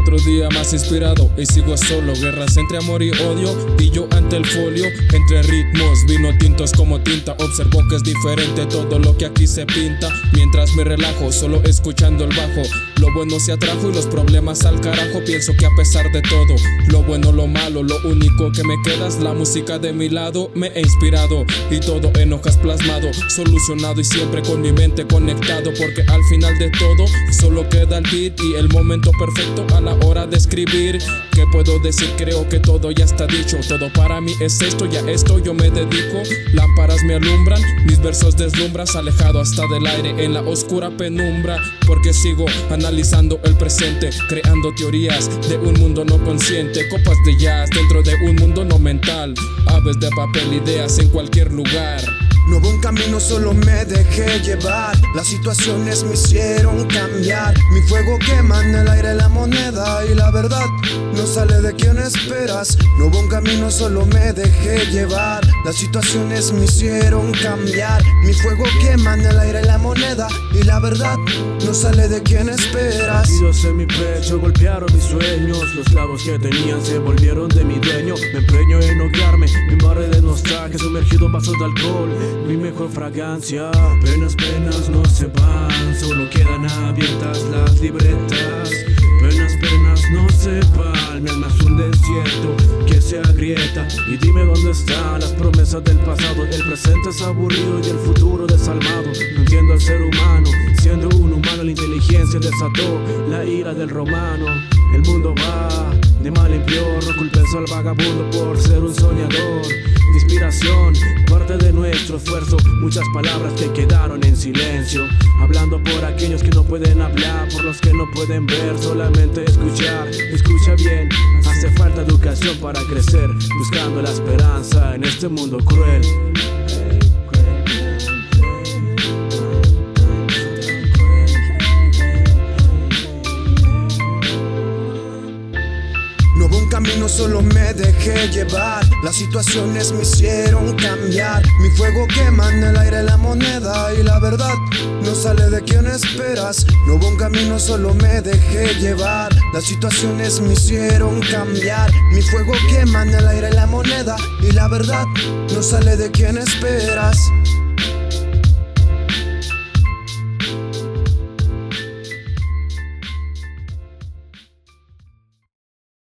Otro día más inspirado y sigo solo. Guerras entre amor y odio. Y yo ante el folio. Entre ritmos, vino tintos como tinta. Observo que es diferente todo lo que aquí se pinta. Mientras me relajo, solo escuchando el bajo. Lo bueno se atrajo y los problemas al carajo. Pienso que a pesar de todo, lo bueno, lo malo, lo único que me queda es la música de mi lado. Me he inspirado y todo en hojas plasmado. Solucionado y siempre con mi mente conectado. Porque al final de todo, solo queda el beat y el momento perfecto a la hora de escribir. ¿Qué puedo decir? Creo que todo ya está dicho. Todo para mí es esto, ya esto yo me dedico. Lámparas me alumbran, mis versos deslumbras, alejado hasta del aire en la oscura penumbra. Porque sigo analizando el presente, creando teorías de un mundo no consciente. Copas de jazz dentro de un mundo no mental. Aves de papel, ideas en cualquier lugar. No hubo un camino, solo me dejé llevar. Las situaciones me hicieron cambiar. Verdad no sale de quien esperas. No hubo un camino, solo me dejé llevar. Las situaciones me hicieron cambiar. Mi fuego quema el aire la moneda y la verdad no sale de quien esperas. Latidos en mi pecho golpearon mis sueños. Los clavos que tenían se volvieron de mi dueño. Me empeño en hoguearme, me embarré de nostalgia, sumergido en vasos de alcohol mi mejor fragancia. Penas, penas no se van, solo quedan abiertas las libretas. Que se agrieta. Y dime dónde están las promesas del pasado. El presente es aburrido y el futuro desalmado. No entiendo al ser humano, siendo un humano, la inteligencia desató la ira del romano. El mundo va de mal en peor, no culpes al vagabundo por ser un soñador. Inspiración, parte de nuestro esfuerzo, muchas palabras que quedaron en silencio. Hablando por aquellos que no pueden hablar, por los que no pueden ver, solamente escuchar. Escucha bien, para crecer, buscando la esperanza en este mundo cruel. No hubo un camino, solo me dejé llevar. Las situaciones me hicieron cambiar. Mi fuego quema en el aire la moneda y la verdad no sale de quien esperas. No hubo un camino, solo me dejé llevar. Las situaciones me hicieron cambiar. Mi fuego quema en el aire la moneda y la verdad no sale de quien esperas.